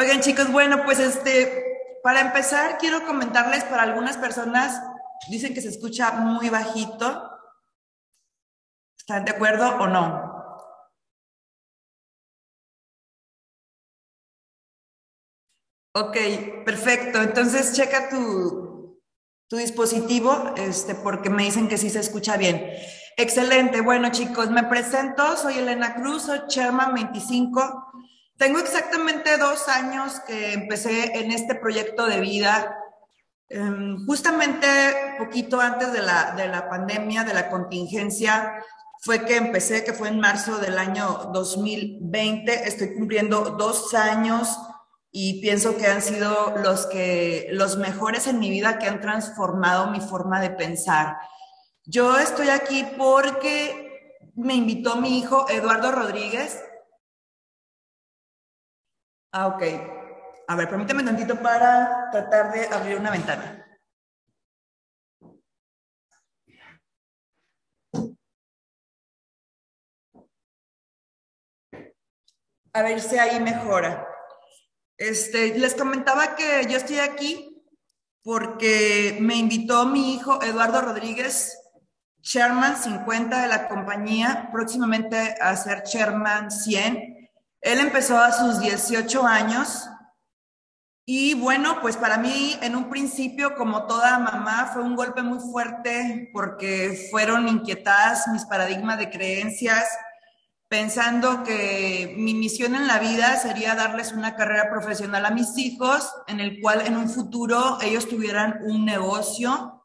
Oigan, chicos, bueno, pues este, para empezar, quiero comentarles para algunas personas, dicen que se escucha muy bajito. ¿Están de acuerdo o no? Ok, perfecto. Entonces, checa tu, tu dispositivo, este, porque me dicen que sí se escucha bien. Excelente. Bueno, chicos, me presento. Soy Elena Cruz, soy Chairman 25 tengo exactamente dos años que empecé en este proyecto de vida, em, justamente poquito antes de la, de la pandemia, de la contingencia, fue que empecé, que fue en marzo del año 2020. Estoy cumpliendo dos años y pienso que han sido los, que, los mejores en mi vida que han transformado mi forma de pensar. Yo estoy aquí porque me invitó mi hijo Eduardo Rodríguez, Ah, ok. A ver, permíteme tantito para tratar de abrir una ventana. A ver si ahí mejora. Este, les comentaba que yo estoy aquí porque me invitó mi hijo Eduardo Rodríguez, Chairman 50 de la compañía, próximamente a ser Chairman 100 él empezó a sus 18 años y bueno, pues para mí en un principio, como toda mamá, fue un golpe muy fuerte porque fueron inquietadas mis paradigmas de creencias, pensando que mi misión en la vida sería darles una carrera profesional a mis hijos, en el cual en un futuro ellos tuvieran un negocio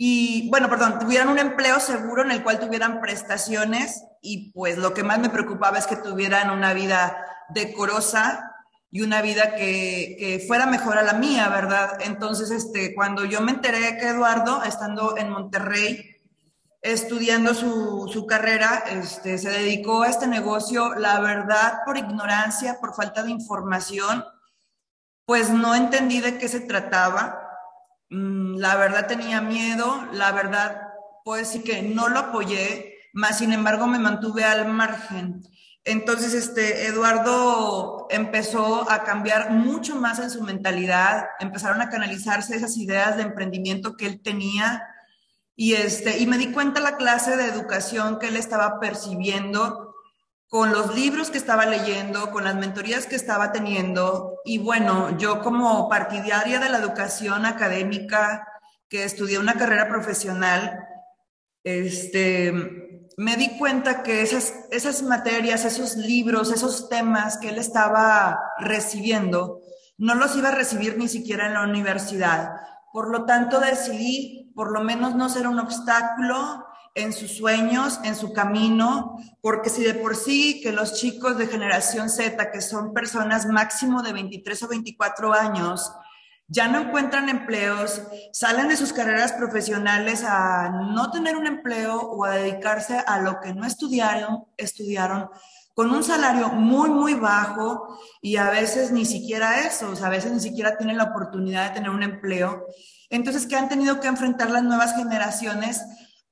y bueno, perdón, tuvieran un empleo seguro en el cual tuvieran prestaciones y pues lo que más me preocupaba es que tuvieran una vida decorosa y una vida que, que, fuera mejor a la mía, ¿verdad? Entonces, este, cuando yo me enteré que Eduardo, estando en Monterrey, estudiando su, su carrera, este, se dedicó a este negocio, la verdad, por ignorancia, por falta de información, pues no entendí de qué se trataba la verdad tenía miedo, la verdad puedo decir que no lo apoyé, más sin embargo me mantuve al margen. Entonces, este, Eduardo empezó a cambiar mucho más en su mentalidad, empezaron a canalizarse esas ideas de emprendimiento que él tenía y, este, y me di cuenta la clase de educación que él estaba percibiendo con los libros que estaba leyendo, con las mentorías que estaba teniendo. Y bueno, yo como partidaria de la educación académica, que estudié una carrera profesional, este, me di cuenta que esas, esas materias, esos libros, esos temas que él estaba recibiendo, no los iba a recibir ni siquiera en la universidad. Por lo tanto, decidí por lo menos no ser un obstáculo en sus sueños, en su camino, porque si de por sí que los chicos de generación Z, que son personas máximo de 23 o 24 años, ya no encuentran empleos, salen de sus carreras profesionales a no tener un empleo o a dedicarse a lo que no estudiaron, estudiaron con un salario muy, muy bajo y a veces ni siquiera eso, o sea, a veces ni siquiera tienen la oportunidad de tener un empleo. Entonces, que han tenido que enfrentar las nuevas generaciones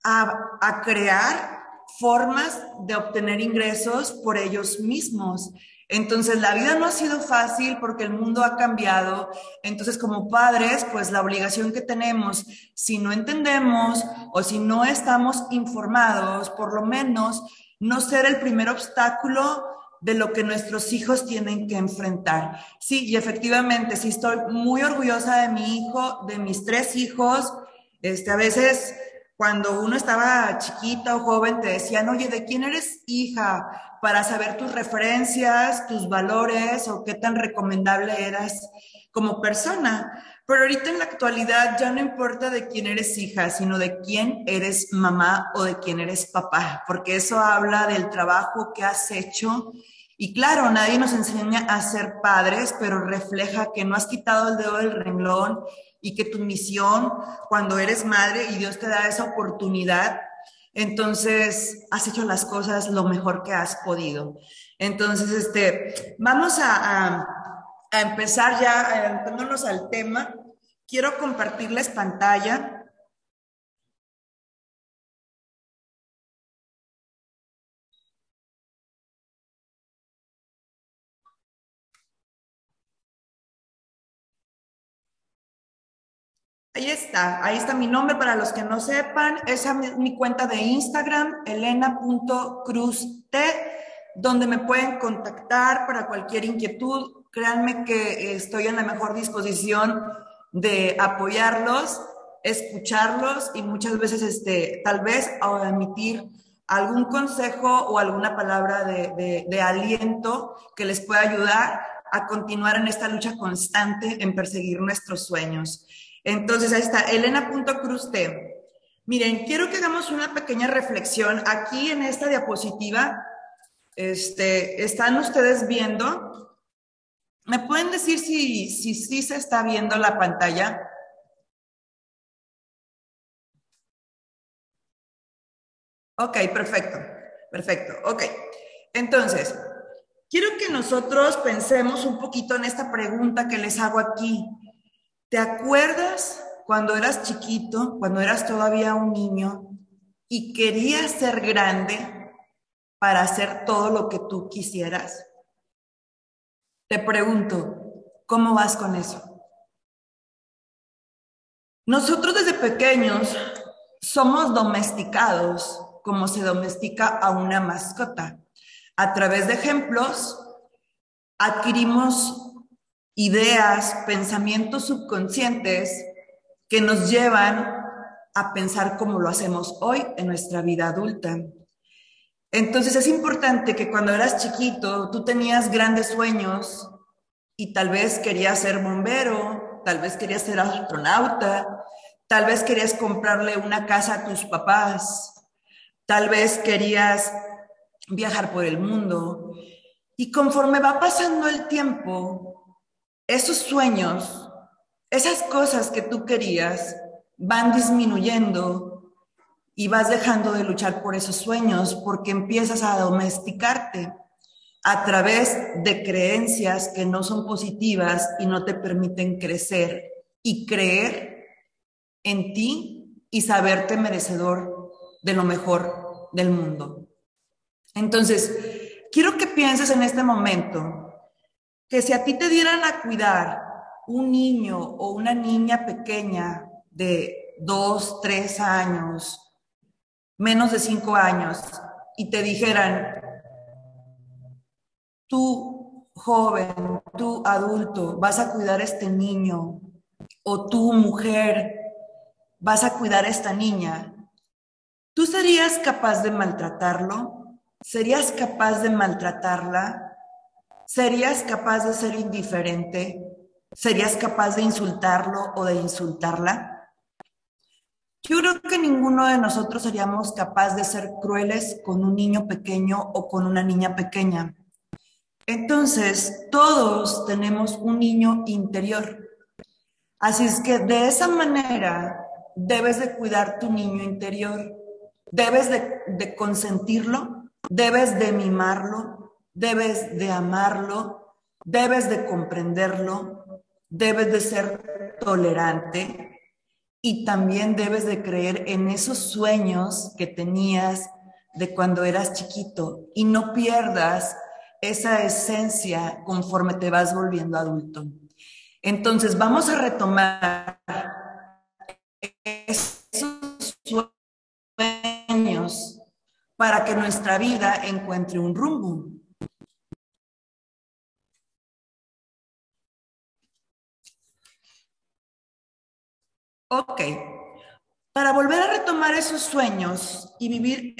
a, crear formas de obtener ingresos por ellos mismos. Entonces, la vida no ha sido fácil porque el mundo ha cambiado. Entonces, como padres, pues la obligación que tenemos, si no entendemos o si no estamos informados, por lo menos no ser el primer obstáculo de lo que nuestros hijos tienen que enfrentar. Sí, y efectivamente, sí estoy muy orgullosa de mi hijo, de mis tres hijos. Este, a veces cuando uno estaba chiquita o joven, te decían, oye, ¿de quién eres hija? Para saber tus referencias, tus valores o qué tan recomendable eras como persona. Pero ahorita en la actualidad ya no importa de quién eres hija, sino de quién eres mamá o de quién eres papá, porque eso habla del trabajo que has hecho. Y claro, nadie nos enseña a ser padres, pero refleja que no has quitado el dedo del renglón y que tu misión, cuando eres madre y Dios te da esa oportunidad, entonces has hecho las cosas lo mejor que has podido. Entonces, este, vamos a, a, empezar ya, adentrándonos al tema. Quiero compartirles pantalla. Ahí está, ahí está mi nombre para los que no sepan. Esa es mi cuenta de Instagram, elena.cruzt, donde me pueden contactar para cualquier inquietud. Créanme que estoy en la mejor disposición de apoyarlos, escucharlos y muchas veces, este, tal vez, emitir algún consejo o alguna palabra de aliento que les pueda ayudar a continuar en esta lucha constante en perseguir nuestros sueños. Entonces, ahí está, elena.cruzte. Miren, quiero que hagamos una pequeña reflexión. Aquí en esta diapositiva, este, ¿están ustedes viendo? ¿Me pueden decir si, si, si se está viendo la pantalla? Ok, perfecto, perfecto, ok. Entonces, quiero que nosotros pensemos un poquito en esta pregunta que les hago aquí. ¿Te acuerdas cuando eras chiquito, cuando eras todavía un niño y querías ser grande para hacer todo lo que tú quisieras? Te pregunto, ¿cómo vas con eso? Nosotros desde pequeños somos domesticados como se domestica a una mascota. A través de ejemplos adquirimos ideas, pensamientos subconscientes que nos llevan a pensar como lo hacemos hoy en nuestra vida adulta. Entonces es importante que cuando eras chiquito tú tenías grandes sueños y tal vez querías ser bombero, tal vez querías ser astronauta, tal vez querías comprarle una casa a tus papás, tal vez querías viajar por el mundo. Y conforme va pasando el tiempo, esos sueños, esas cosas que tú querías, van disminuyendo y vas dejando de luchar por esos sueños porque empiezas a domesticarte a través de creencias que no son positivas y no te permiten crecer y creer en ti y saberte merecedor de lo mejor del mundo. Entonces, quiero que pienses en este momento que si a ti te dieran a cuidar un niño o una niña pequeña de dos, tres años, menos de cinco años, y te dijeran, tú joven, tú adulto, vas a cuidar a este niño, o tú mujer, vas a cuidar a esta niña, ¿tú serías capaz de maltratarlo? ¿Serías capaz de maltratarla? ¿Serías capaz de ser indiferente? ¿Serías capaz de insultarlo o de insultarla? Yo creo que ninguno de nosotros seríamos capaz de ser crueles con un niño pequeño o con una niña pequeña. Entonces, todos tenemos un niño interior. Así es que de esa manera debes de cuidar tu niño interior, debes de, de consentirlo, debes de mimarlo, debes de amarlo, debes de comprenderlo, debes de ser tolerante y también debes de creer en esos sueños que tenías de cuando eras chiquito y no pierdas esa esencia conforme te vas volviendo adulto. Entonces vamos a retomar esos sueños para que nuestra vida encuentre un rumbo. Ok. Para volver a retomar esos sueños y vivir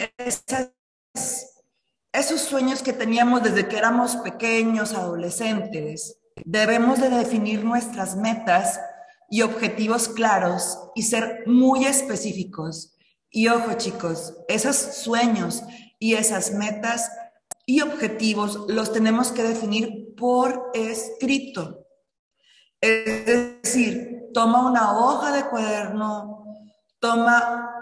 esos sueños que teníamos desde que éramos pequeños, adolescentes, debemos de definir nuestras metas y objetivos claros y ser muy específicos. Y ojo chicos, esos sueños y esas metas y objetivos los tenemos que definir por escrito. Es decir, toma una hoja de cuaderno, toma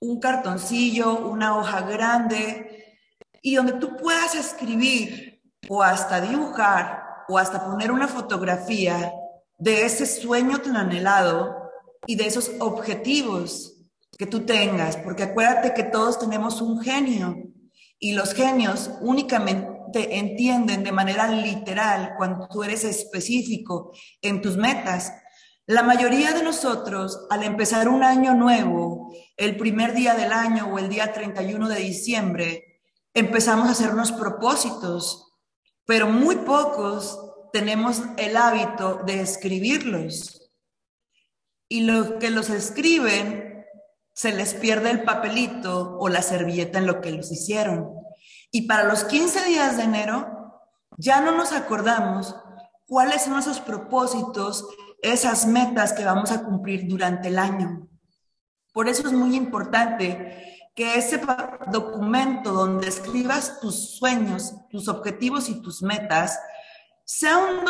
un cartoncillo, una hoja grande, y donde tú puedas escribir o hasta dibujar o hasta poner una fotografía de ese sueño tan anhelado y de esos objetivos que tú tengas, porque acuérdate que todos tenemos un genio y los genios únicamente entienden de manera literal cuando tú eres específico en tus metas La mayoría de nosotros, al empezar un año nuevo, el primer día del año o el día 31 de diciembre, empezamos a hacernos propósitos, pero muy pocos tenemos el hábito de escribirlos. Y los que los escriben, se les pierde el papelito o la servilleta en lo que los hicieron. Y para los 15 días de enero, ya no nos acordamos cuáles son esos propósitos, esas metas que vamos a cumplir durante el año. Por eso es muy importante que ese documento donde escribas tus sueños, tus objetivos y tus metas, sea un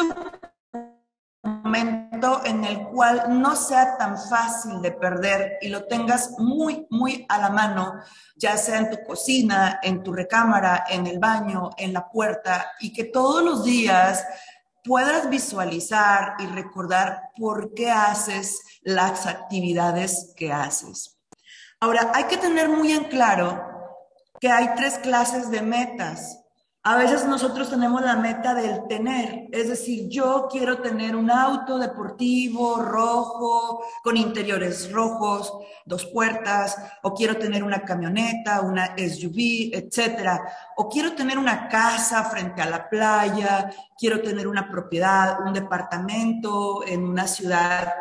momento en el cual no sea tan fácil de perder y lo tengas muy, muy a la mano, ya sea en tu cocina, en tu recámara, en el baño, en la puerta, y que todos los días puedas visualizar y recordar por qué haces las actividades que haces. Ahora, hay que tener muy en claro que hay tres clases de metas. A veces nosotros tenemos la meta del tener, es decir, yo quiero tener un auto deportivo rojo, con interiores rojos, dos puertas, o quiero tener una camioneta, una SUV, etcétera, o quiero tener una casa frente a la playa, quiero tener una propiedad, un departamento en una ciudad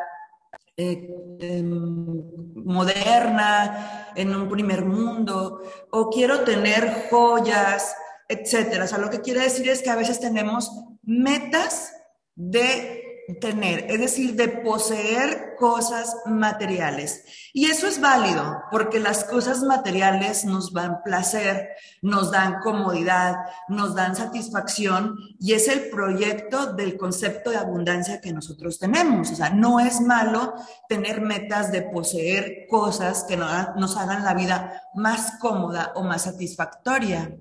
eh, em, moderna, en un primer mundo, o quiero tener joyas etcétera. O sea, lo que quiere decir es que a veces tenemos metas de tener, es decir, de poseer cosas materiales. Y eso es válido, porque las cosas materiales nos dan placer, nos dan comodidad, nos dan satisfacción, y es el proyecto del concepto de abundancia que nosotros tenemos. O sea, no es malo tener metas de poseer cosas que nos hagan la vida más cómoda o más satisfactoria.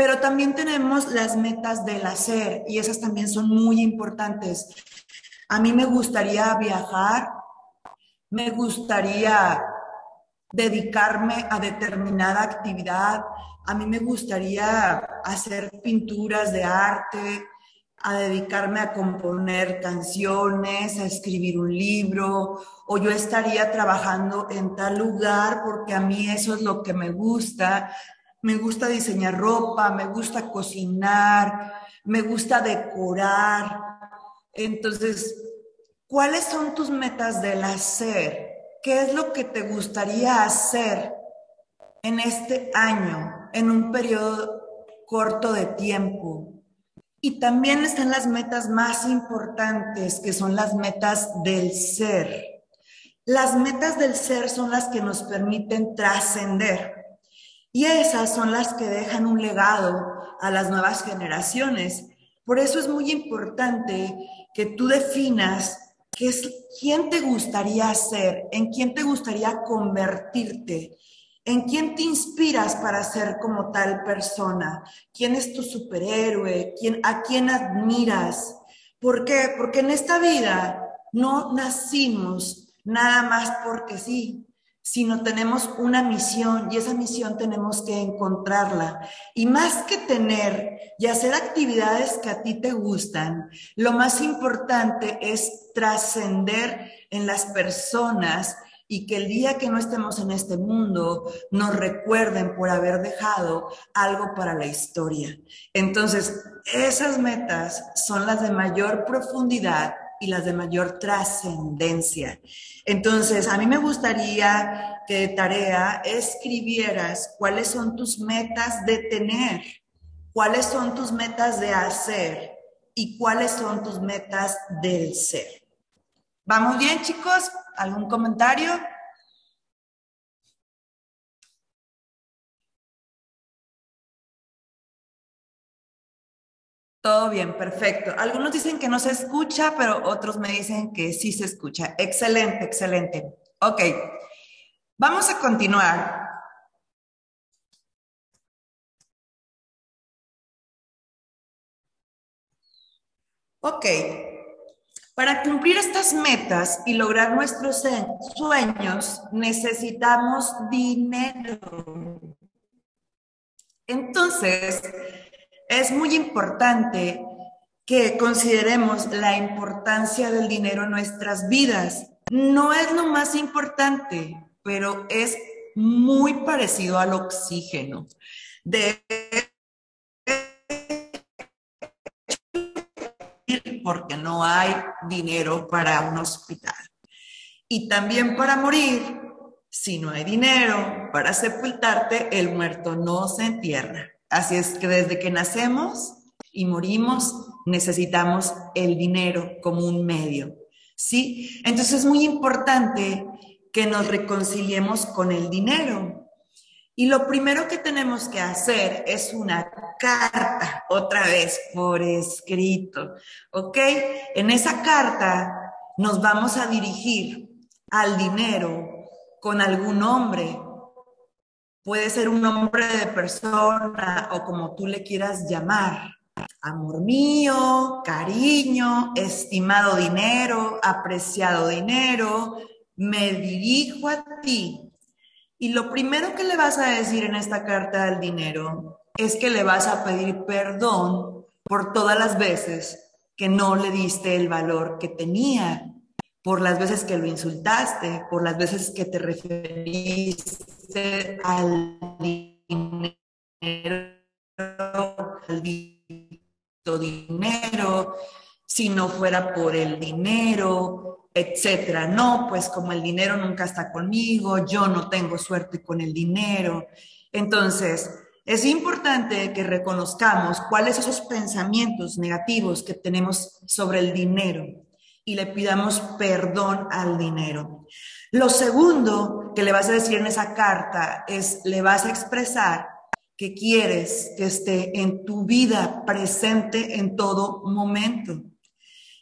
Pero también tenemos las metas del hacer y esas también son muy importantes. A mí me gustaría viajar, me gustaría dedicarme a determinada actividad, a mí me gustaría hacer pinturas de arte, a dedicarme a componer canciones, a escribir un libro, o yo estaría trabajando en tal lugar porque a mí eso es lo que me gusta me gusta diseñar ropa, me gusta cocinar, me gusta decorar. Entonces, ¿cuáles son tus metas del hacer? ¿Qué es lo que te gustaría hacer en este año, en un periodo corto de tiempo? Y también están las metas más importantes, que son las metas del ser. Las metas del ser son las que nos permiten trascender. Y esas son las que dejan un legado a las nuevas generaciones. Por eso es muy importante que tú definas qué es, quién te gustaría ser, en quién te gustaría convertirte, en quién te inspiras para ser como tal persona, quién es tu superhéroe, ¿Quién, a quién admiras. ¿Por qué? Porque en esta vida no nacimos nada más porque sí, sino tenemos una misión y esa misión tenemos que encontrarla. Y más que tener y hacer actividades que a ti te gustan, lo más importante es trascender en las personas y que el día que no estemos en este mundo nos recuerden por haber dejado algo para la historia. Entonces, esas metas son las de mayor profundidad y las de mayor trascendencia. Entonces, a mí me gustaría que tarea escribieras cuáles son tus metas de tener, cuáles son tus metas de hacer y cuáles son tus metas del ser. ¿Vamos bien, chicos? ¿Algún comentario? Todo bien, perfecto. Algunos dicen que no se escucha, pero otros me dicen que sí se escucha. Excelente, excelente. Ok, vamos a continuar. Ok, para cumplir estas metas y lograr nuestros sueños necesitamos dinero. Entonces, es muy importante que consideremos la importancia del dinero en nuestras vidas. No es lo más importante, pero es muy parecido al oxígeno. De porque no hay dinero para un hospital. Y también para morir, si no hay dinero para sepultarte, el muerto no se entierra. Así es que desde que nacemos y morimos, necesitamos el dinero como un medio. ¿Sí? Entonces es muy importante que nos reconciliemos con el dinero. Y lo primero que tenemos que hacer es una carta, otra vez por escrito, ¿ok? En esa carta nos vamos a dirigir al dinero con algún nombre. Puede ser un nombre de persona o como tú le quieras llamar. Amor mío, cariño, estimado dinero, apreciado dinero, me dirijo a ti. Y lo primero que le vas a decir en esta carta del dinero es que le vas a pedir perdón por todas las veces que no le diste el valor que tenía, por las veces que lo insultaste, por las veces que te referiste al dinero, al dinero, si no fuera por el dinero, etcétera. No, pues como el dinero nunca está conmigo, yo no tengo suerte con el dinero. Entonces, es importante que reconozcamos cuáles son esos pensamientos negativos que tenemos sobre el dinero y le pidamos perdón al dinero. Lo segundo que le vas a decir en esa carta es, le vas a expresar que quieres que esté en tu vida presente en todo momento,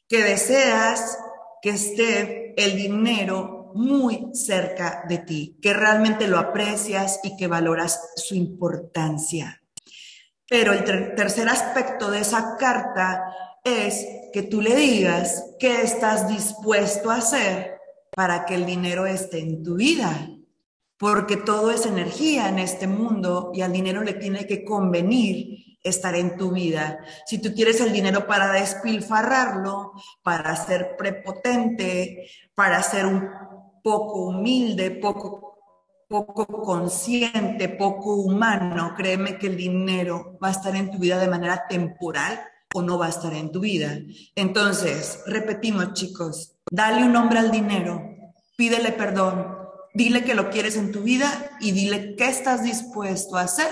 que deseas que esté el dinero muy cerca de ti, que realmente lo aprecias y que valoras su importancia. Pero el tercer aspecto de esa carta es que tú le digas qué estás dispuesto a hacer para que el dinero esté en tu vida, porque todo es energía en este mundo y al dinero le tiene que convenir estar en tu vida. Si tú quieres el dinero para despilfarrarlo, para ser prepotente, para ser un poco humilde, poco, poco consciente, poco humano, créeme que el dinero va a estar en tu vida de manera temporal o no va a estar en tu vida. Entonces, repetimos chicos, dale un nombre al dinero, pídele perdón, dile que lo quieres en tu vida y dile qué estás dispuesto a hacer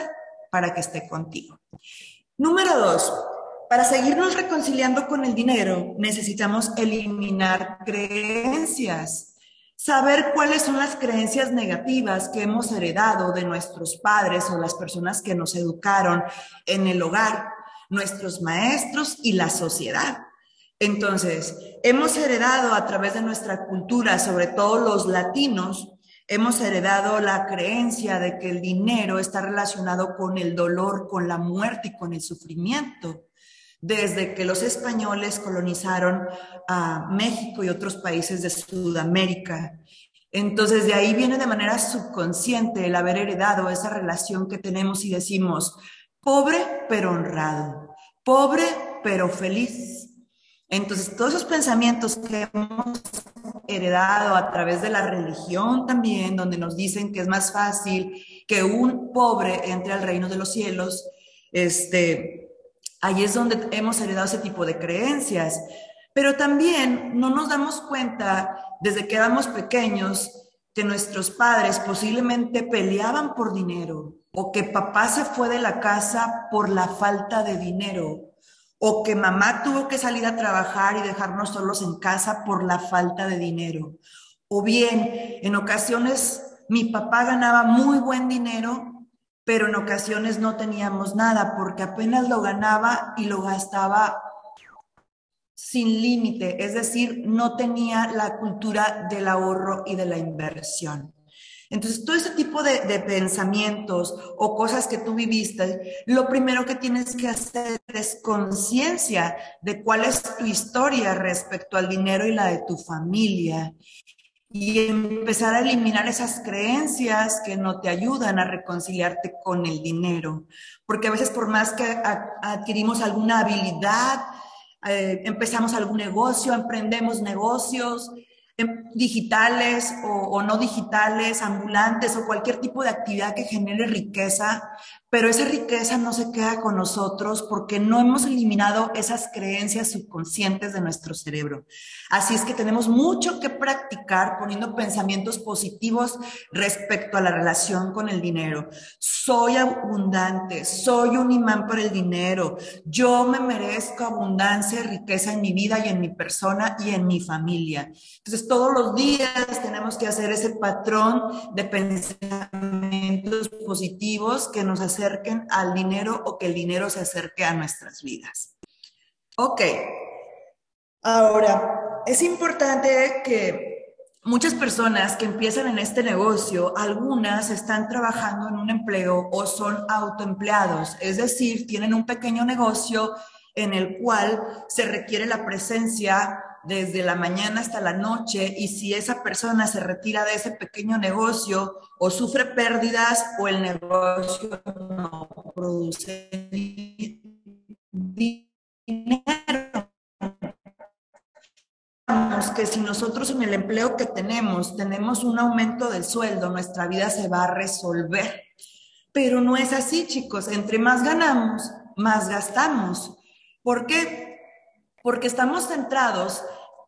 para que esté contigo. Número dos, para seguirnos reconciliando con el dinero, necesitamos eliminar creencias. Saber cuáles son las creencias negativas que hemos heredado de nuestros padres o las personas que nos educaron en el hogar, nuestros maestros y la sociedad. Entonces, hemos heredado a través de nuestra cultura, sobre todo los latinos, Hemos heredado la creencia de que el dinero está relacionado con el dolor, con la muerte y con el sufrimiento. Desde que los españoles colonizaron a México y otros países de Sudamérica. Entonces, de ahí viene de manera subconsciente el haber heredado esa relación que tenemos y decimos, pobre pero honrado, pobre pero feliz. Entonces, todos esos pensamientos que hemos heredado a través de la religión también, donde nos dicen que es más fácil que un pobre entre al reino de los cielos, este, ahí es donde hemos heredado ese tipo de creencias. Pero también no nos damos cuenta desde que éramos pequeños que nuestros padres posiblemente peleaban por dinero o que papá se fue de la casa por la falta de dinero o que mamá tuvo que salir a trabajar y dejarnos solos en casa por la falta de dinero. O bien, en ocasiones mi papá ganaba muy buen dinero, pero en ocasiones no teníamos nada porque apenas lo ganaba y lo gastaba sin límite, es decir, no tenía la cultura del ahorro y de la inversión. Entonces, todo ese tipo de, pensamientos o cosas que tú viviste, lo primero que tienes que hacer es conciencia de cuál es tu historia respecto al dinero y la de tu familia. Y empezar a eliminar esas creencias que no te ayudan a reconciliarte con el dinero. Porque a veces por más que adquirimos alguna habilidad, eh, empezamos algún negocio, emprendemos negocios, digitales o, no digitales, ambulantes o cualquier tipo de actividad que genere riqueza, pero esa riqueza no se queda con nosotros porque no hemos eliminado esas creencias subconscientes de nuestro cerebro. Así es que tenemos mucho que practicar poniendo pensamientos positivos respecto a la relación con el dinero. Soy abundante, soy un imán para el dinero, yo me merezco abundancia y riqueza en mi vida y en mi persona y en mi familia. Entonces, todos los días tenemos que hacer ese patrón de pensamientos positivos que nos acerquen al dinero o que el dinero se acerque a nuestras vidas. Ok. Ahora, es importante que muchas personas que empiezan en este negocio, algunas están trabajando en un empleo o son autoempleados, es decir, tienen un pequeño negocio en el cual se requiere la presencia desde la mañana hasta la noche y si esa persona se retira de ese pequeño negocio o sufre pérdidas o el negocio no produce dinero. Que si nosotros en el empleo que tenemos tenemos un aumento del sueldo, nuestra vida se va a resolver. Pero no es así, chicos. Entre más ganamos, más gastamos. ¿Por qué? Porque estamos centrados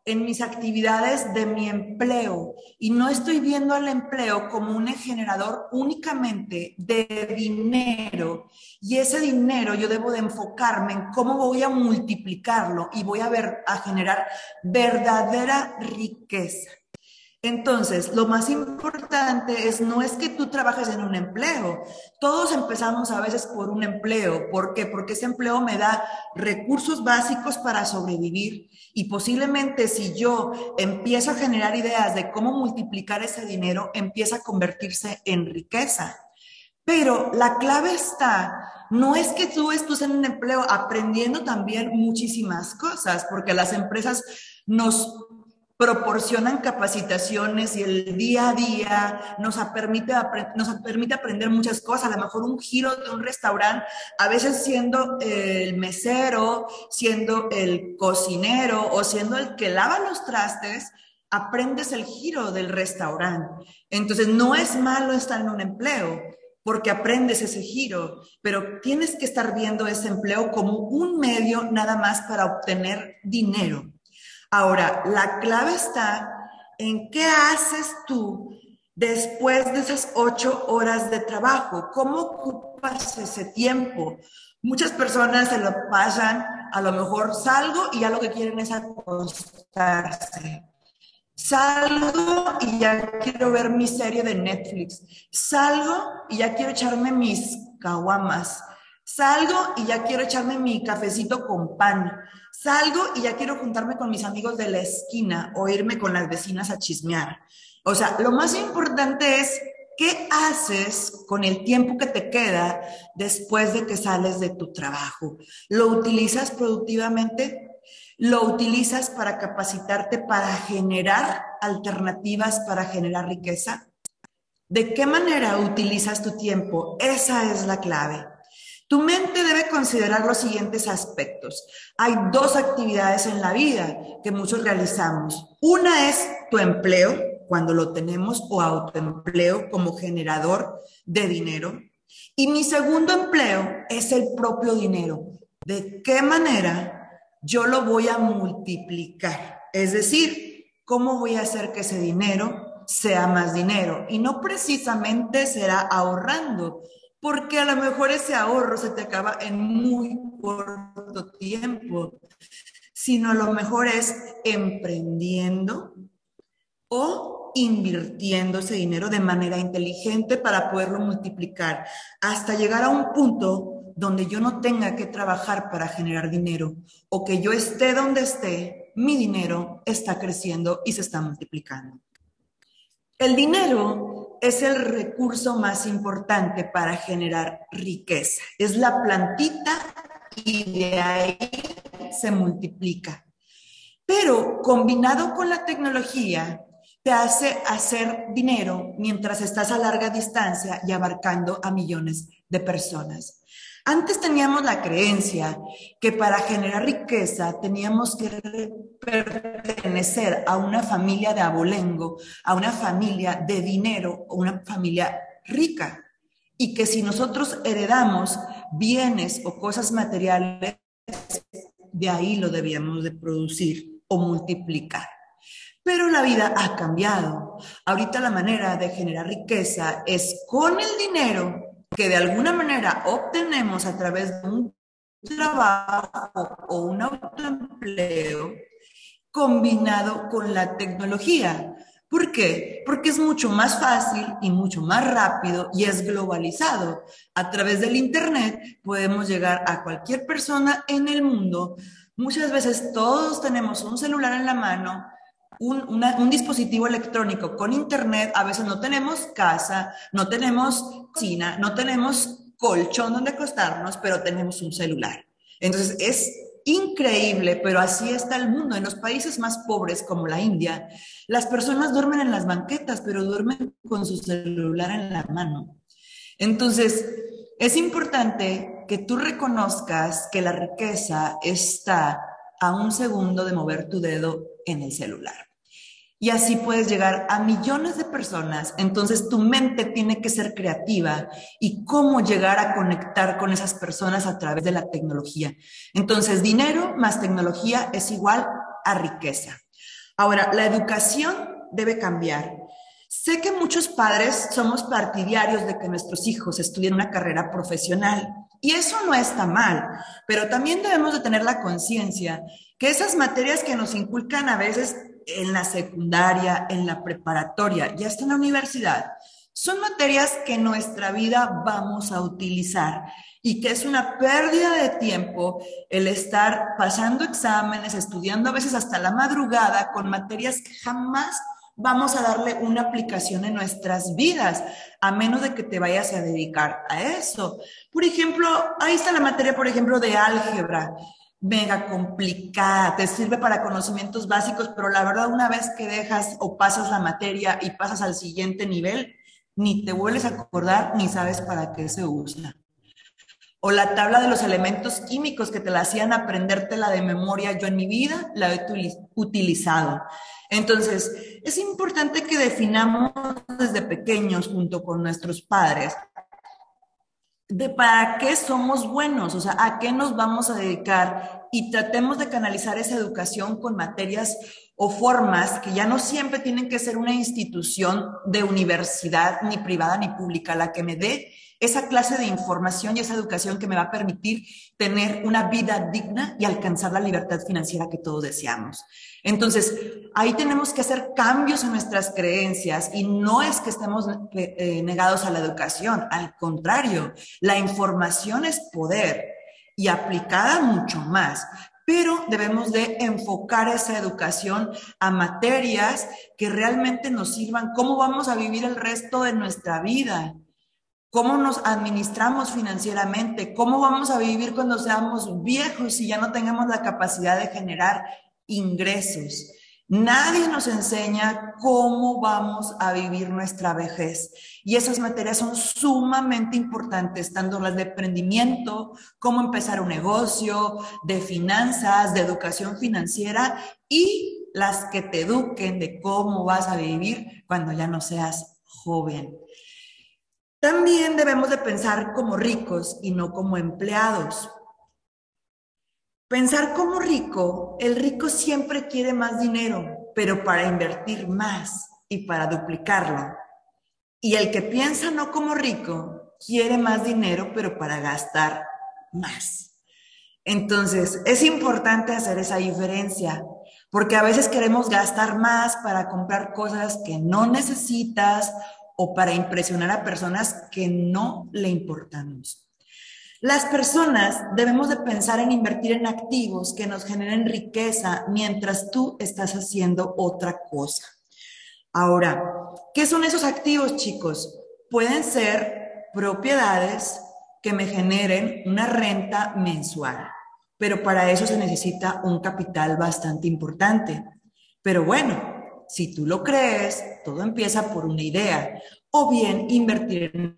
en mis actividades de mi empleo y no estoy viendo al empleo como un generador únicamente de dinero y ese dinero yo debo de enfocarme en cómo voy a multiplicarlo y voy a ver a generar verdadera riqueza. Entonces, lo más importante es, no es que tú trabajes en un empleo. Todos empezamos a veces por un empleo. ¿Por qué? Porque ese empleo me da recursos básicos para sobrevivir y posiblemente si yo empiezo a generar ideas de cómo multiplicar ese dinero, empieza a convertirse en riqueza. Pero la clave está, no es que tú estés en un empleo aprendiendo también muchísimas cosas, porque las empresas nos proporcionan capacitaciones y el día a día nos permite, nos permite aprender muchas cosas. A lo mejor un giro de un restaurante, a veces siendo el mesero, siendo el cocinero o siendo el que lava los trastes, aprendes el giro del restaurante. Entonces, no es malo estar en un empleo porque aprendes ese giro, pero tienes que estar viendo ese empleo como un medio nada más para obtener dinero. Ahora, la clave está en qué haces tú después de esas ocho horas de trabajo. ¿Cómo ocupas ese tiempo? Muchas personas se lo pasan, a lo mejor salgo y ya lo que quieren es acostarse. Salgo y ya quiero ver mi serie de Netflix. Salgo y ya quiero echarme mis caguamas. Salgo y ya quiero echarme mi cafecito con pan. Salgo y ya quiero juntarme con mis amigos de la esquina o irme con las vecinas a chismear. O sea, lo más importante es qué haces con el tiempo que te queda después de que sales de tu trabajo. ¿Lo utilizas productivamente? ¿Lo utilizas para capacitarte, para generar alternativas, para generar riqueza? ¿De qué manera utilizas tu tiempo? Esa es la clave. Tu mente debe considerar los siguientes aspectos. Hay dos actividades en la vida que muchos realizamos. Una es tu empleo, cuando lo tenemos, o autoempleo como generador de dinero. Y mi segundo empleo es el propio dinero. ¿De qué manera yo lo voy a multiplicar? Es decir, ¿cómo voy a hacer que ese dinero sea más dinero? Y no precisamente será ahorrando, porque a lo mejor ese ahorro se te acaba en muy corto tiempo, sino a lo mejor es emprendiendo o invirtiendo ese dinero de manera inteligente para poderlo multiplicar hasta llegar a un punto donde yo no tenga que trabajar para generar dinero o que yo esté donde esté, mi dinero está creciendo y se está multiplicando. El dinero es el recurso más importante para generar riqueza. Es la plantita y de ahí se multiplica. Pero combinado con la tecnología, te hace hacer dinero mientras estás a larga distancia y abarcando a millones de personas. Antes teníamos la creencia que para generar riqueza teníamos que pertenecer a una familia de abolengo, a una familia de dinero o una familia rica. Y que si nosotros heredamos bienes o cosas materiales, de ahí lo debíamos de producir o multiplicar. Pero la vida ha cambiado. Ahorita la manera de generar riqueza es con el dinero que de alguna manera obtenemos a través de un trabajo o un autoempleo combinado con la tecnología. ¿Por qué? Porque es mucho más fácil y mucho más rápido y es globalizado. A través del Internet podemos llegar a cualquier persona en el mundo. Muchas veces todos tenemos un celular en la mano, un, dispositivo electrónico con Internet. A veces no tenemos casa, no tenemos cocina, no tenemos colchón donde acostarnos, pero tenemos un celular. Entonces es increíble, pero así está el mundo. En los países más pobres como la India, las personas duermen en las banquetas, pero duermen con su celular en la mano. Entonces, es importante que tú reconozcas que la riqueza está a un segundo de mover tu dedo en el celular. Y así puedes llegar a millones de personas. Entonces tu mente tiene que ser creativa y cómo llegar a conectar con esas personas a través de la tecnología. Entonces dinero más tecnología es igual a riqueza. Ahora, la educación debe cambiar. Sé que muchos padres somos partidarios de que nuestros hijos estudien una carrera profesional y eso no está mal, pero también debemos de tener la conciencia que esas materias que nos inculcan a veces en la secundaria, en la preparatoria y hasta en la universidad, son materias que en nuestra vida vamos a utilizar y que es una pérdida de tiempo el estar pasando exámenes, estudiando a veces hasta la madrugada con materias que jamás vamos a darle una aplicación en nuestras vidas, a menos de que te vayas a dedicar a eso. Por ejemplo, ahí está la materia, por ejemplo, de álgebra mega complicada, te sirve para conocimientos básicos, pero la verdad una vez que dejas o pasas la materia y pasas al siguiente nivel, ni te vuelves a acordar ni sabes para qué se usa. O la tabla de los elementos químicos que te la hacían aprendértela de memoria, yo en mi vida la he utilizado. Entonces, es importante que definamos desde pequeños junto con nuestros padres de para qué somos buenos, o sea, a qué nos vamos a dedicar y tratemos de canalizar esa educación con materias o formas que ya no siempre tienen que ser una institución de universidad, ni privada ni pública, la que me dé esa clase de información y esa educación que me va a permitir tener una vida digna y alcanzar la libertad financiera que todos deseamos. Entonces, ahí tenemos que hacer cambios en nuestras creencias y no es que estemos eh, negados a la educación, al contrario, la información es poder y aplicada mucho más pero debemos de enfocar esa educación a materias que realmente nos sirvan, cómo vamos a vivir el resto de nuestra vida cómo nos administramos financieramente, cómo vamos a vivir cuando seamos viejos y ya no tengamos la capacidad de generar ingresos. Nadie nos enseña cómo vamos a vivir nuestra vejez. Y esas materias son sumamente importantes, tanto las de emprendimiento, cómo empezar un negocio, de finanzas, de educación financiera y las que te eduquen de cómo vas a vivir cuando ya no seas joven. También debemos de pensar como ricos y no como empleados. Pensar como rico, el rico siempre quiere más dinero, pero para invertir más y para duplicarlo. Y el que piensa no como rico, quiere más dinero, pero para gastar más. Entonces, es importante hacer esa diferencia, porque a veces queremos gastar más para comprar cosas que no necesitas o para impresionar a personas que no le importamos. Las personas debemos de pensar en invertir en activos que nos generen riqueza mientras tú estás haciendo otra cosa. Ahora, ¿qué son esos activos, chicos? Pueden ser propiedades que me generen una renta mensual, pero para eso se necesita un capital bastante importante. Pero bueno, si tú lo crees, todo empieza por una idea. O bien invertir en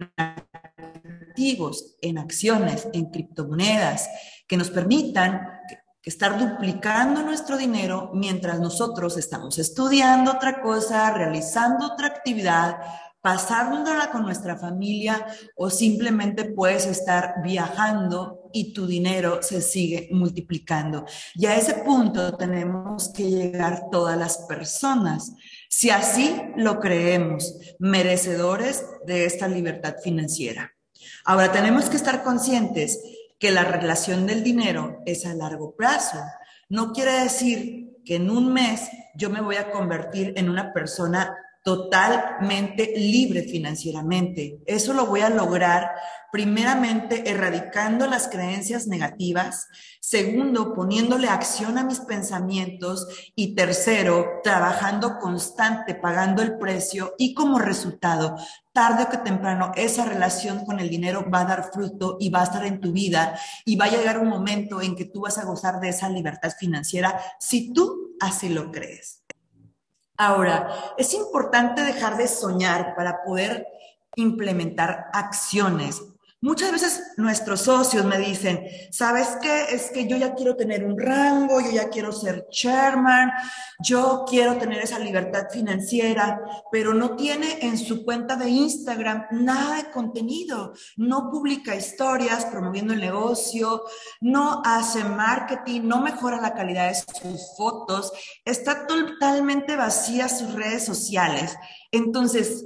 activos, en acciones, en criptomonedas, que nos permitan estar duplicando nuestro dinero mientras nosotros estamos estudiando otra cosa, realizando otra actividad, pasándola con nuestra familia o simplemente puedes estar viajando y tu dinero se sigue multiplicando. Y a ese punto tenemos que llegar todas las personas, si así lo creemos, merecedores de esta libertad financiera. Ahora tenemos que estar conscientes que la relación del dinero es a largo plazo. No quiere decir que en un mes yo me voy a convertir en una persona totalmente libre financieramente. Eso lo voy a lograr primeramente erradicando las creencias negativas, segundo poniéndole acción a mis pensamientos y tercero trabajando constante, pagando el precio y como resultado, tarde o que temprano, esa relación con el dinero va a dar fruto y va a estar en tu vida y va a llegar un momento en que tú vas a gozar de esa libertad financiera si tú así lo crees. Ahora, es importante dejar de soñar para poder implementar acciones. Muchas veces nuestros socios me dicen, ¿sabes qué? Es que yo ya quiero tener un rango, yo ya quiero ser chairman, yo quiero tener esa libertad financiera, pero no tiene en su cuenta de Instagram nada de contenido, no publica historias promoviendo el negocio, no hace marketing, no mejora la calidad de sus fotos, está totalmente vacía sus redes sociales. Entonces,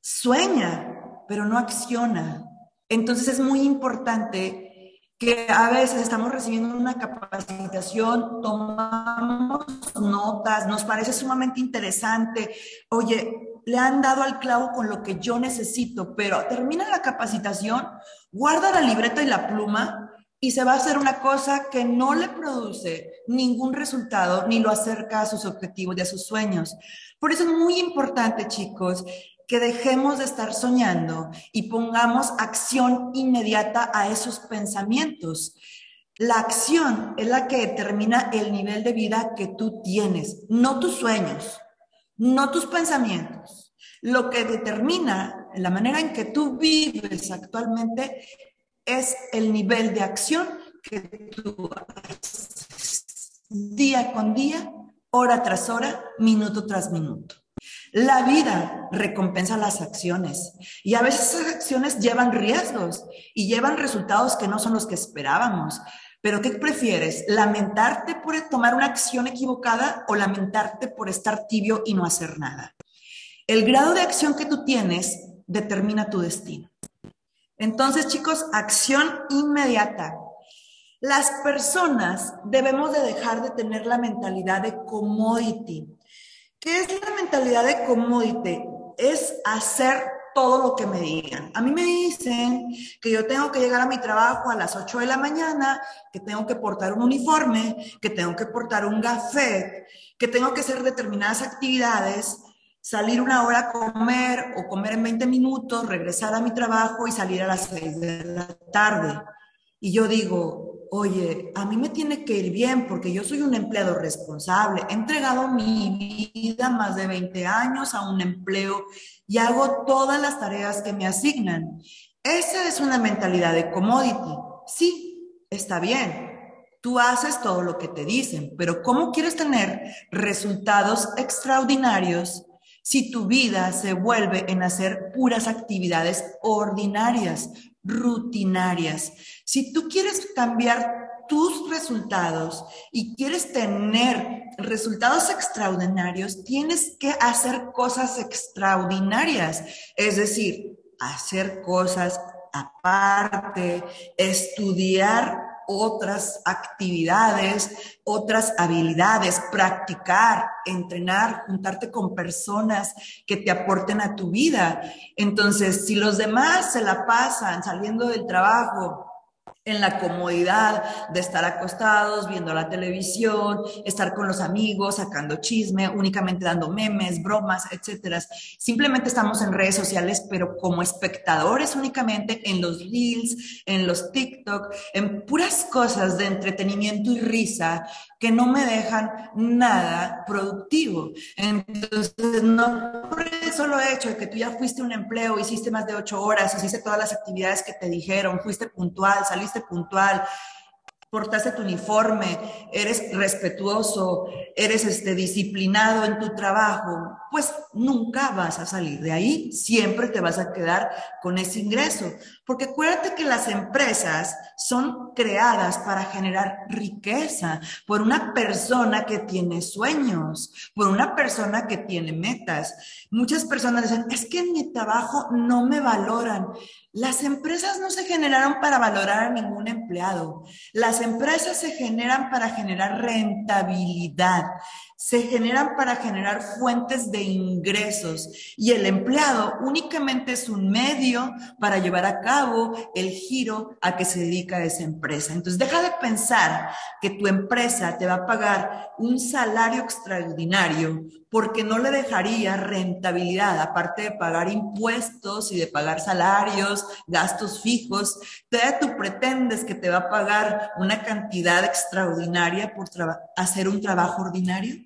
sueña, pero no acciona. Entonces es muy importante que a veces estamos recibiendo una capacitación, tomamos notas, nos parece sumamente interesante, oye, le han dado al clavo con lo que yo necesito, pero termina la capacitación, guarda la libreta y la pluma y se va a hacer una cosa que no le produce ningún resultado ni lo acerca a sus objetivos y a sus sueños. Por eso es muy importante, chicos, que dejemos de estar soñando y pongamos acción inmediata a esos pensamientos. La acción es la que determina el nivel de vida que tú tienes, no tus sueños, no tus pensamientos. Lo que determina la manera en que tú vives actualmente es el nivel de acción que tú haces día con día, hora tras hora, minuto tras minuto. La vida recompensa las acciones y a veces esas acciones llevan riesgos y llevan resultados que no son los que esperábamos. Pero ¿qué prefieres? ¿Lamentarte por tomar una acción equivocada o lamentarte por estar tibio y no hacer nada? El grado de acción que tú tienes determina tu destino. Entonces, chicos, acción inmediata. Las personas debemos de dejar de tener la mentalidad de commodity. ¿Qué es la mentalidad de commodity? Es hacer todo lo que me digan. A mí me dicen que yo tengo que llegar a mi trabajo a las 8 de la mañana, que tengo que portar un uniforme, que tengo que portar un café, que tengo que hacer determinadas actividades, salir una hora a comer o comer en 20 minutos, regresar a mi trabajo y salir a las 6 de la tarde. Y yo digo, oye, a mí me tiene que ir bien porque yo soy un empleado responsable. He entregado mi vida más de 20 años a un empleo y hago todas las tareas que me asignan. Esa es una mentalidad de commodity. Sí, está bien. Tú haces todo lo que te dicen, pero ¿cómo quieres tener resultados extraordinarios si tu vida se vuelve en hacer puras actividades ordinarias, rutinarias. Si tú quieres cambiar tus resultados y quieres tener resultados extraordinarios, tienes que hacer cosas extraordinarias, es decir, hacer cosas aparte, estudiar otras actividades, otras habilidades, practicar, entrenar, juntarte con personas que te aporten a tu vida. Entonces, si los demás se la pasan saliendo del trabajo en la comodidad de estar acostados, viendo la televisión, estar con los amigos, sacando chisme, únicamente dando memes, bromas, etcétera. Simplemente estamos en redes sociales, pero como espectadores únicamente en los reels, en los TikTok, en puras cosas de entretenimiento y risa que no me dejan nada productivo. Entonces, no por solo hecho de que tú ya fuiste un empleo, hiciste más de ocho horas, hiciste todas las actividades que te dijeron, fuiste puntual, saliste puntual, portaste tu uniforme, eres respetuoso, eres este, disciplinado en tu trabajo, pues nunca vas a salir de ahí, siempre te vas a quedar con ese ingreso. Porque acuérdate que las empresas son creadas para generar riqueza por una persona que tiene sueños, por una persona que tiene metas. Muchas personas dicen, es que en mi trabajo no me valoran. Las empresas no se generaron para valorar a ningún Las empresas se generan para generar rentabilidad se generan para generar fuentes de ingresos y el empleado únicamente es un medio para llevar a cabo el giro a que se dedica esa empresa. Entonces, deja de pensar que tu empresa te va a pagar un salario extraordinario porque no le dejaría rentabilidad, aparte de pagar impuestos y de pagar salarios, gastos fijos. Todavía tú pretendes que te va a pagar una cantidad extraordinaria por hacer un trabajo ordinario.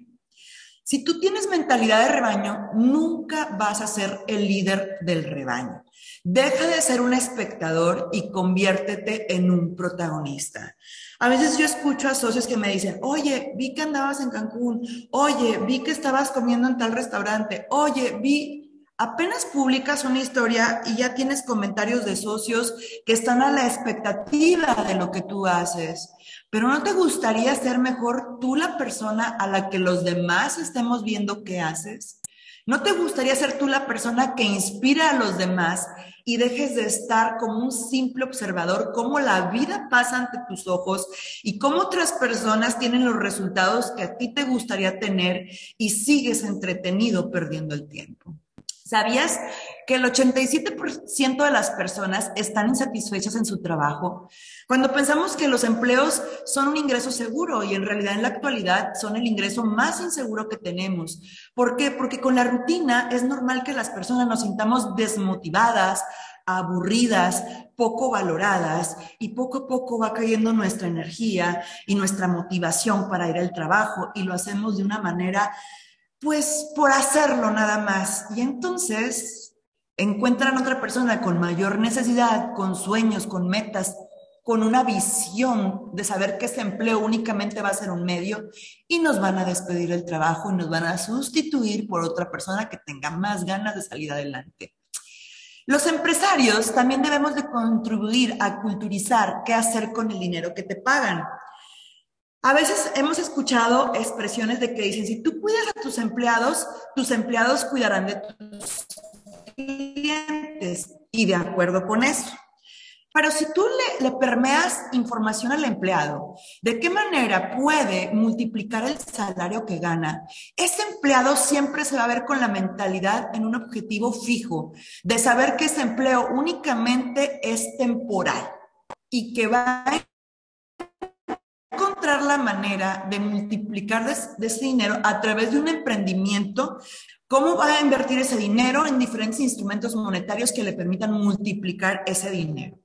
Si tú tienes mentalidad de rebaño, nunca vas a ser el líder del rebaño. Deja de ser un espectador y conviértete en un protagonista. A veces yo escucho a socios que me dicen, oye, vi que andabas en Cancún, oye, vi que estabas comiendo en tal restaurante, oye, vi, apenas publicas una historia y ya tienes comentarios de socios que están a la expectativa de lo que tú haces. Pero ¿no te gustaría ser mejor tú la persona a la que los demás estemos viendo qué haces? ¿No te gustaría ser tú la persona que inspira a los demás y dejes de estar como un simple observador, cómo la vida pasa ante tus ojos y cómo otras personas tienen los resultados que a ti te gustaría tener y sigues entretenido perdiendo el tiempo? ¿Sabías que el 87% de las personas están insatisfechas en su trabajo? Cuando pensamos que los empleos son un ingreso seguro y en realidad en la actualidad son el ingreso más inseguro que tenemos. ¿Por qué? Porque con la rutina es normal que las personas nos sintamos desmotivadas, aburridas, poco valoradas y poco a poco va cayendo nuestra energía y nuestra motivación para ir al trabajo y lo hacemos de una manera pues por hacerlo nada más. Y entonces encuentran otra persona con mayor necesidad, con sueños, con metas, con una visión de saber que ese empleo únicamente va a ser un medio y nos van a despedir el trabajo y nos van a sustituir por otra persona que tenga más ganas de salir adelante. Los empresarios también debemos de contribuir a culturizar qué hacer con el dinero que te pagan. A veces hemos escuchado expresiones de que dicen, si tú cuidas a tus empleados, tus empleados cuidarán de tus clientes. Y de acuerdo con eso. Pero si tú le, le, permeas información al empleado, de qué manera puede multiplicar el salario que gana, ese empleado siempre se va a ver con la mentalidad en un objetivo fijo, de saber que ese empleo únicamente es temporal y que va a la manera de multiplicar de, ese dinero a través de un emprendimiento, cómo va a invertir ese dinero en diferentes instrumentos monetarios que le permitan multiplicar ese dinero.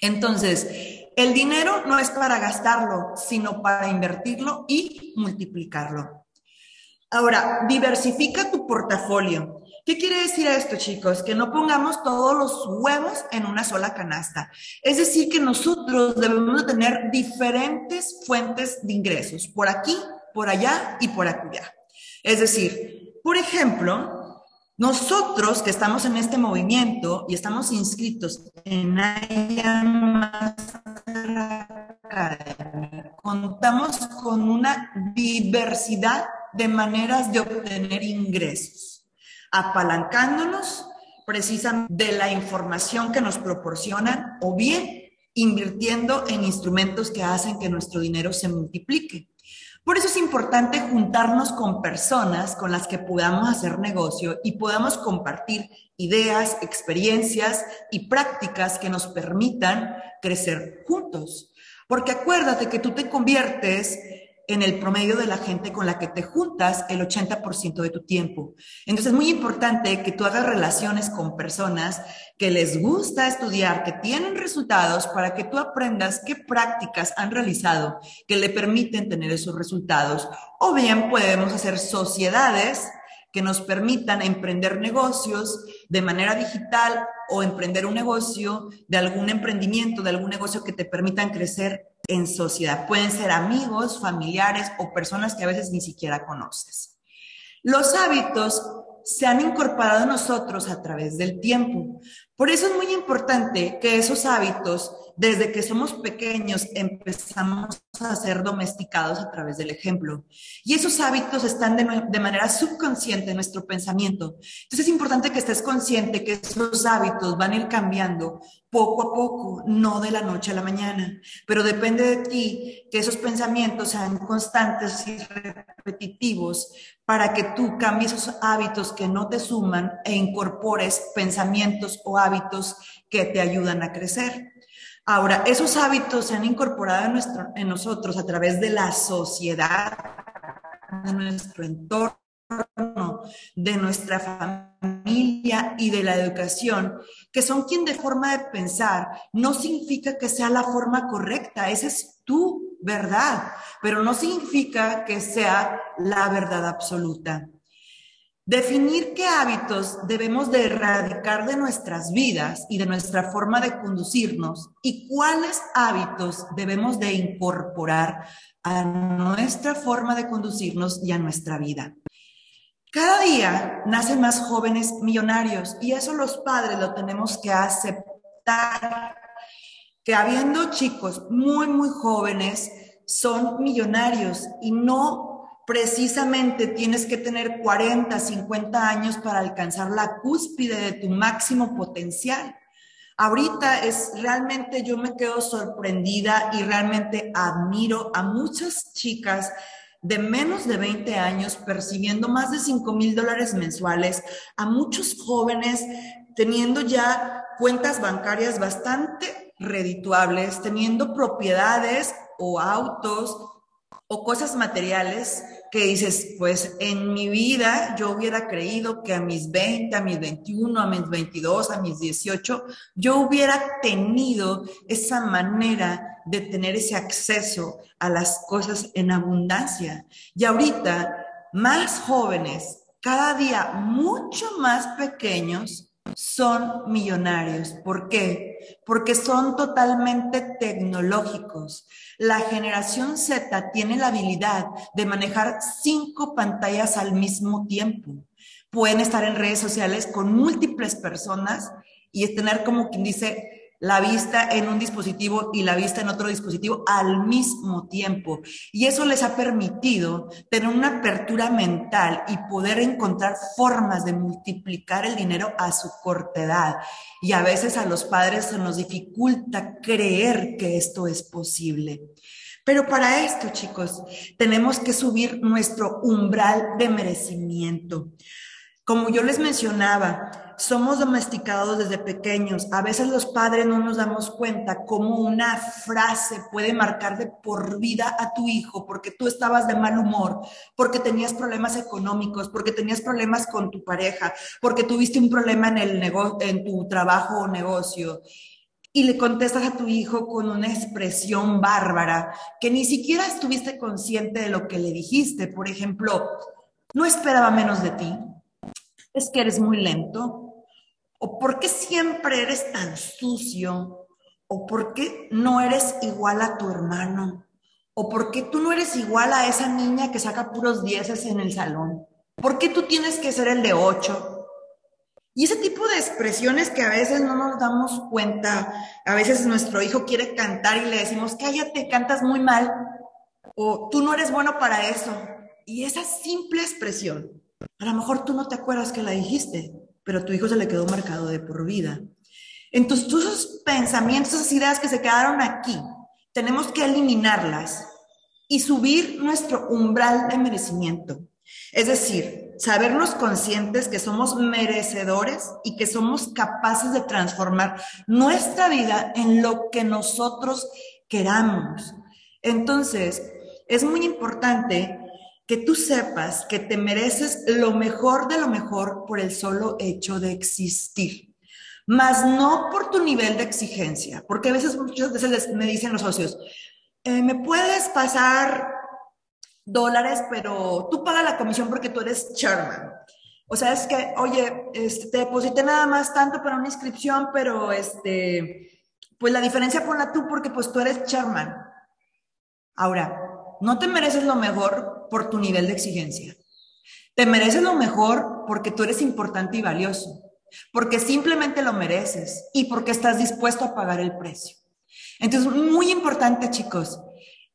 Entonces, el dinero no es para gastarlo, sino para invertirlo y multiplicarlo. Ahora, diversifica tu portafolio. ¿Qué quiere decir esto, chicos? Que no pongamos todos los huevos en una sola canasta. Es decir, que nosotros debemos tener diferentes fuentes de ingresos, por aquí, por allá y por allá. Es decir, por ejemplo, nosotros que estamos en este movimiento y estamos inscritos en contamos con una diversidad de maneras de obtener ingresos apalancándonos precisamente de la información que nos proporcionan o bien invirtiendo en instrumentos que hacen que nuestro dinero se multiplique. Por eso es importante juntarnos con personas con las que podamos hacer negocio y podamos compartir ideas, experiencias y prácticas que nos permitan crecer juntos. Porque acuérdate que tú te conviertes en el promedio de la gente con la que te juntas el 80% de tu tiempo. Entonces es muy importante que tú hagas relaciones con personas que les gusta estudiar, que tienen resultados, para que tú aprendas qué prácticas han realizado que le permiten tener esos resultados. O bien podemos hacer sociedades que nos permitan emprender negocios de manera digital o emprender un negocio de algún emprendimiento, de algún negocio que te permitan crecer en sociedad. Pueden ser amigos, familiares o personas que a veces ni siquiera conoces. Los hábitos se han incorporado a nosotros a través del tiempo. Por eso es muy importante que esos hábitos desde que somos pequeños empezamos a ser domesticados a través del ejemplo. Y esos hábitos están de, manera subconsciente en nuestro pensamiento. Entonces es importante que estés consciente que esos hábitos van a ir cambiando poco a poco, no de la noche a la mañana. Pero depende de ti que esos pensamientos sean constantes y repetitivos para que tú cambies esos hábitos que no te suman e incorpores pensamientos o hábitos que te ayudan a crecer. Ahora, esos hábitos se han incorporado en, nuestro, en nosotros a través de la sociedad, de nuestro entorno, de nuestra familia y de la educación, que son quien de forma de pensar no significa que sea la forma correcta, esa es tu verdad, pero no significa que sea la verdad absoluta. Definir qué hábitos debemos de erradicar de nuestras vidas y de nuestra forma de conducirnos y cuáles hábitos debemos de incorporar a nuestra forma de conducirnos y a nuestra vida. Cada día nacen más jóvenes millonarios y eso los padres lo tenemos que aceptar, que habiendo chicos muy, muy jóvenes, son millonarios y no precisamente tienes que tener 40, 50 años para alcanzar la cúspide de tu máximo potencial. Ahorita es realmente, yo me quedo sorprendida y realmente admiro a muchas chicas de menos de 20 años percibiendo más de 5 mil dólares mensuales, a muchos jóvenes teniendo ya cuentas bancarias bastante redituables, teniendo propiedades o autos o cosas materiales que dices, pues en mi vida yo hubiera creído que a mis 20, a mis 21, a mis 22, a mis 18, yo hubiera tenido esa manera de tener ese acceso a las cosas en abundancia. Y ahorita, más jóvenes, cada día mucho más pequeños, son millonarios. ¿Por qué? Porque son totalmente tecnológicos. La generación Z tiene la habilidad de manejar cinco pantallas al mismo tiempo. Pueden estar en redes sociales con múltiples personas y tener como quien dice la vista en un dispositivo y la vista en otro dispositivo al mismo tiempo. Y eso les ha permitido tener una apertura mental y poder encontrar formas de multiplicar el dinero a su corta edad. Y a veces a los padres se nos dificulta creer que esto es posible. Pero para esto, chicos, tenemos que subir nuestro umbral de merecimiento. Como yo les mencionaba, somos domesticados desde pequeños. A veces los padres no nos damos cuenta cómo una frase puede marcar de por vida a tu hijo porque tú estabas de mal humor, porque tenías problemas económicos, porque tenías problemas con tu pareja, porque tuviste un problema en, el en tu trabajo o negocio. Y le contestas a tu hijo con una expresión bárbara que ni siquiera estuviste consciente de lo que le dijiste. Por ejemplo, no esperaba menos de ti, es que eres muy lento, ¿O por qué siempre eres tan sucio? ¿O por qué no eres igual a tu hermano? ¿O por qué tú no eres igual a esa niña que saca puros dieces en el salón? ¿Por qué tú tienes que ser el de ocho? Y ese tipo de expresiones que a veces no nos damos cuenta, a veces nuestro hijo quiere cantar y le decimos, cállate, cantas muy mal, o tú no eres bueno para eso. Y esa simple expresión, a lo mejor tú no te acuerdas que la dijiste, pero tu hijo se le quedó marcado de por vida. Entonces, todos esos pensamientos, esas ideas que se quedaron aquí, tenemos que eliminarlas y subir nuestro umbral de merecimiento. Es decir, sabernos conscientes que somos merecedores y que somos capaces de transformar nuestra vida en lo que nosotros queramos. Entonces, es muy importante que tú sepas que te mereces lo mejor de lo mejor por el solo hecho de existir, más no por tu nivel de exigencia, porque a veces, muchas veces me dicen los socios, eh, me puedes pasar dólares, pero tú pagas la comisión porque tú eres chairman. O sea, es que, oye, este, te deposité nada más tanto para una inscripción, pero este, pues la diferencia ponla tú porque pues tú eres chairman. Ahora, no te mereces lo mejor por tu nivel de exigencia. Te mereces lo mejor porque tú eres importante y valioso, porque simplemente lo mereces y porque estás dispuesto a pagar el precio. Entonces, muy importante, chicos,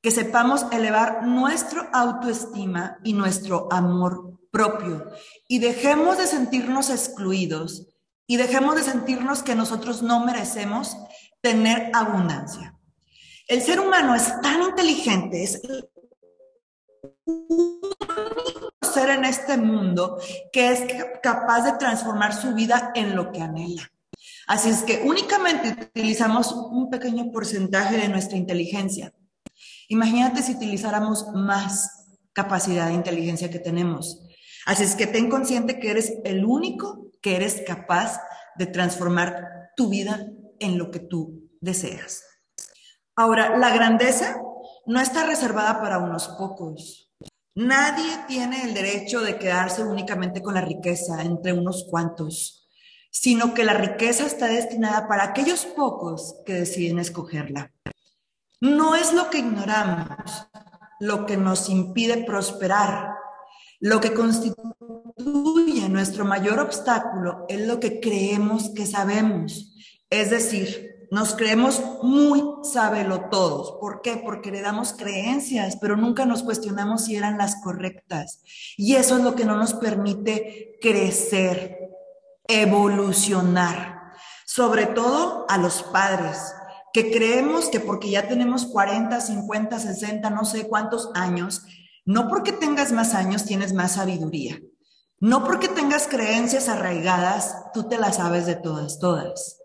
que sepamos elevar nuestro autoestima y nuestro amor propio y dejemos de sentirnos excluidos y dejemos de sentirnos que nosotros no merecemos tener abundancia. El ser humano es tan inteligente, es ser en este mundo que es capaz de transformar su vida en lo que anhela. Así es que únicamente utilizamos un pequeño porcentaje de nuestra inteligencia. Imagínate si utilizáramos más capacidad de inteligencia que tenemos. Así es que ten consciente que eres el único que eres capaz de transformar tu vida en lo que tú deseas. Ahora, la grandeza no está reservada para unos pocos. Nadie tiene el derecho de quedarse únicamente con la riqueza entre unos cuantos, sino que la riqueza está destinada para aquellos pocos que deciden escogerla. No es lo que ignoramos lo que nos impide prosperar. Lo que constituye nuestro mayor obstáculo es lo que creemos que sabemos. Es decir, nos creemos muy sábelo todos. ¿Por qué? Porque le damos creencias, pero nunca nos cuestionamos si eran las correctas. Y eso es lo que no nos permite crecer, evolucionar. Sobre todo a los padres, que creemos que porque ya tenemos 40, 50, 60, no sé cuántos años, no porque tengas más años tienes más sabiduría. No porque tengas creencias arraigadas, tú te las sabes de todas, todas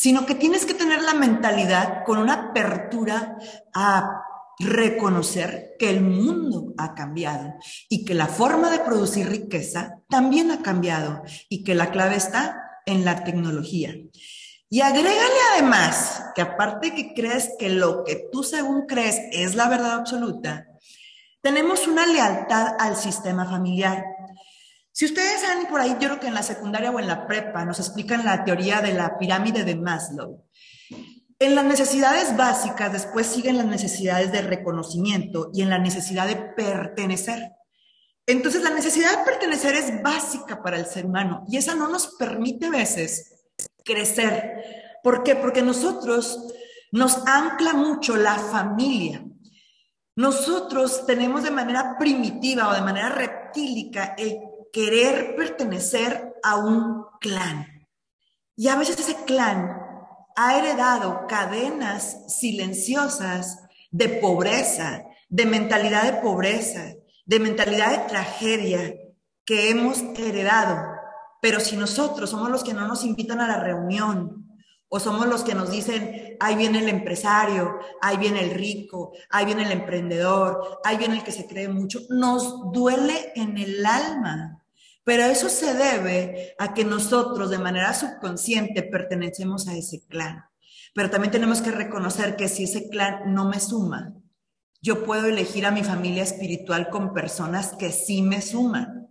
sino que tienes que tener la mentalidad con una apertura a reconocer que el mundo ha cambiado y que la forma de producir riqueza también ha cambiado y que la clave está en la tecnología. Y agrégale además que aparte que crees que lo que tú según crees es la verdad absoluta, tenemos una lealtad al sistema familiar. Si ustedes saben por ahí, yo creo que en la secundaria o en la prepa nos explican la teoría de la pirámide de Maslow. En las necesidades básicas después siguen las necesidades de reconocimiento y en la necesidad de pertenecer. Entonces la necesidad de pertenecer es básica para el ser humano y esa no nos permite a veces crecer. ¿Por qué? Porque nosotros nos ancla mucho la familia. Nosotros tenemos de manera primitiva o de manera reptílica el querer pertenecer a un clan. Y a veces ese clan ha heredado cadenas silenciosas de pobreza, de mentalidad de pobreza, de mentalidad de tragedia que hemos heredado. Pero si nosotros somos los que no nos invitan a la reunión, o somos los que nos dicen, ahí viene el empresario, ahí viene el rico, ahí viene el emprendedor, ahí viene el que se cree mucho, nos duele en el alma pero eso se debe a que nosotros de manera subconsciente pertenecemos a ese clan. Pero también tenemos que reconocer que si ese clan no me suma, yo puedo elegir a mi familia espiritual con personas que sí me suman.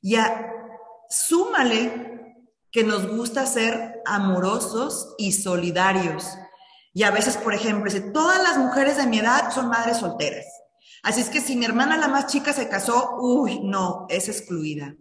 Ya, súmale que nos gusta ser amorosos y solidarios. Y a veces, por ejemplo, dice, todas las mujeres de mi edad son madres solteras. Así es que si mi hermana la más chica se casó, uy, no, es excluida.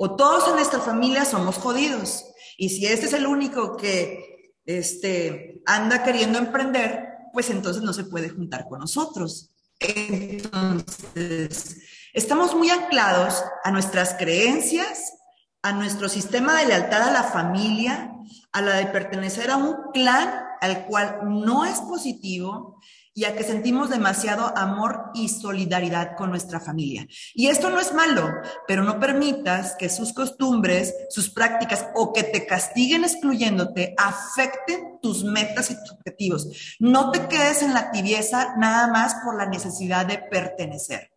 O todos en nuestra familia somos jodidos. Y si este es el único que este, anda queriendo emprender, pues entonces no se puede juntar con nosotros. Entonces, estamos muy anclados a nuestras creencias, a nuestro sistema de lealtad a la familia, a la de pertenecer a un clan al cual no es positivo y a que sentimos demasiado amor y solidaridad con nuestra familia. Y esto no es malo, pero no permitas que sus costumbres, sus prácticas o que te castiguen excluyéndote afecten tus metas y tus objetivos. No te quedes en la tibieza nada más por la necesidad de pertenecer.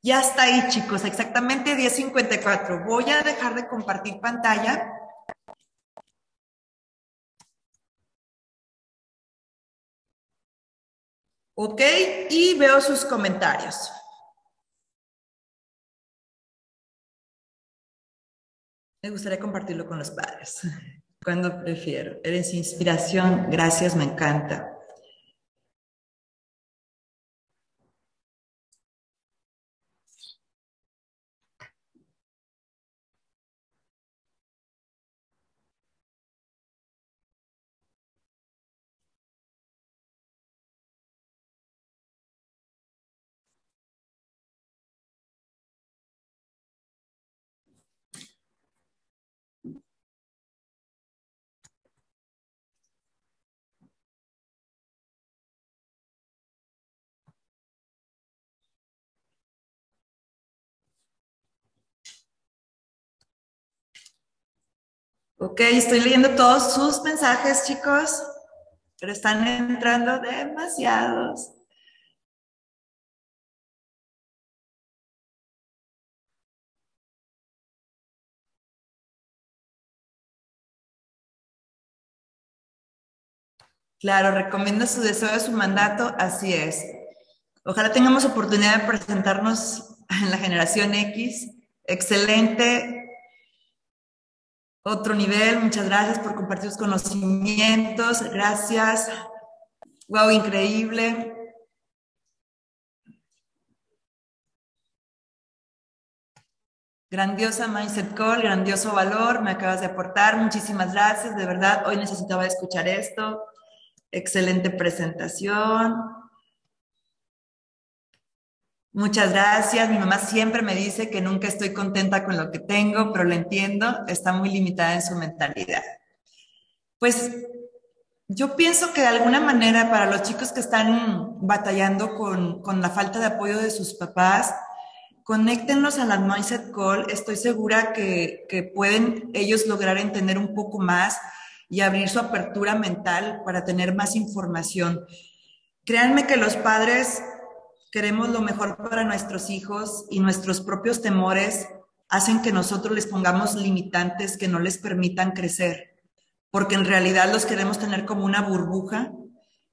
Ya está ahí, chicos, exactamente 10.54. Voy a dejar de compartir pantalla ¿Ok? Y veo sus comentarios. Me gustaría compartirlo con los padres. Cuando prefiero. Eres inspiración. Gracias, me encanta. Ok, estoy leyendo todos sus mensajes, chicos, pero están entrando demasiados. Claro, recomiendo su deseo de su mandato, así es. Ojalá tengamos oportunidad de presentarnos en la generación X. Excelente otro nivel. Muchas gracias por compartir sus conocimientos. Gracias. Wow, increíble. Grandiosa Mindset Call, grandioso valor, me acabas de aportar. Muchísimas gracias, de verdad, hoy necesitaba escuchar esto. Excelente presentación. Muchas gracias. Mi mamá siempre me dice que nunca estoy contenta con lo que tengo, pero lo entiendo, está muy limitada en su mentalidad. Pues yo pienso que de alguna manera para los chicos que están batallando con, con la falta de apoyo de sus papás, conéctenlos a la Mindset Call. Estoy segura que, que pueden ellos lograr entender un poco más y abrir su apertura mental para tener más información. Créanme que los padres queremos lo mejor para nuestros hijos y nuestros propios temores hacen que nosotros les pongamos limitantes que no les permitan crecer, porque en realidad los queremos tener como una burbuja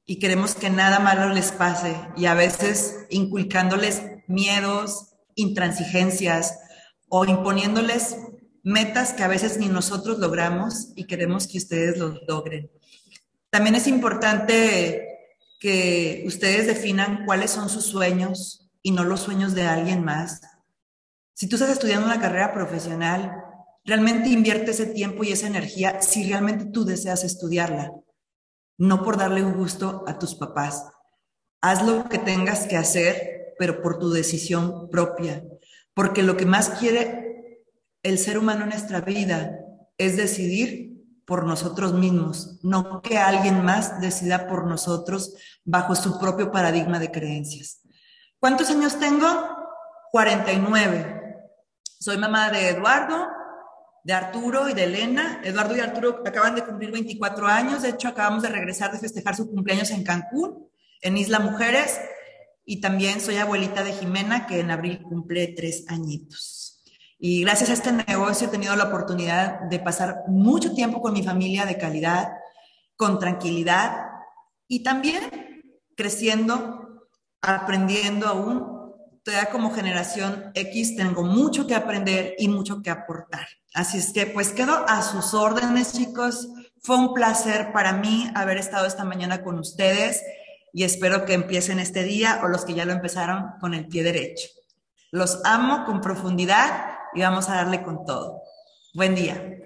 y queremos que nada malo les pase y a veces inculcándoles miedos, intransigencias o imponiéndoles metas que a veces ni nosotros logramos y queremos que ustedes los logren. También es importante que ustedes definan cuáles son sus sueños y no los sueños de alguien más. Si tú estás estudiando una carrera profesional, realmente invierte ese tiempo y esa energía si realmente tú deseas estudiarla, no por darle un gusto a tus papás. Haz lo que tengas que hacer, pero por tu decisión propia, porque lo que más quiere el ser humano en nuestra vida es decidir por nosotros mismos, no que alguien más decida por nosotros bajo su propio paradigma de creencias. ¿Cuántos años tengo? 49. Soy mamá de Eduardo, de Arturo y de Elena. Eduardo y Arturo acaban de cumplir 24 años, de hecho acabamos de regresar de festejar su cumpleaños en Cancún, en Isla Mujeres, y también soy abuelita de Jimena, que en abril cumple tres añitos. Y gracias a este negocio he tenido la oportunidad de pasar mucho tiempo con mi familia de calidad, con tranquilidad y también creciendo, aprendiendo aún. Todavía como generación X tengo mucho que aprender y mucho que aportar. Así es que pues quedo a sus órdenes, chicos. Fue un placer para mí haber estado esta mañana con ustedes y espero que empiecen este día o los que ya lo empezaron con el pie derecho. Los amo con profundidad y vamos a darle con todo. Buen día.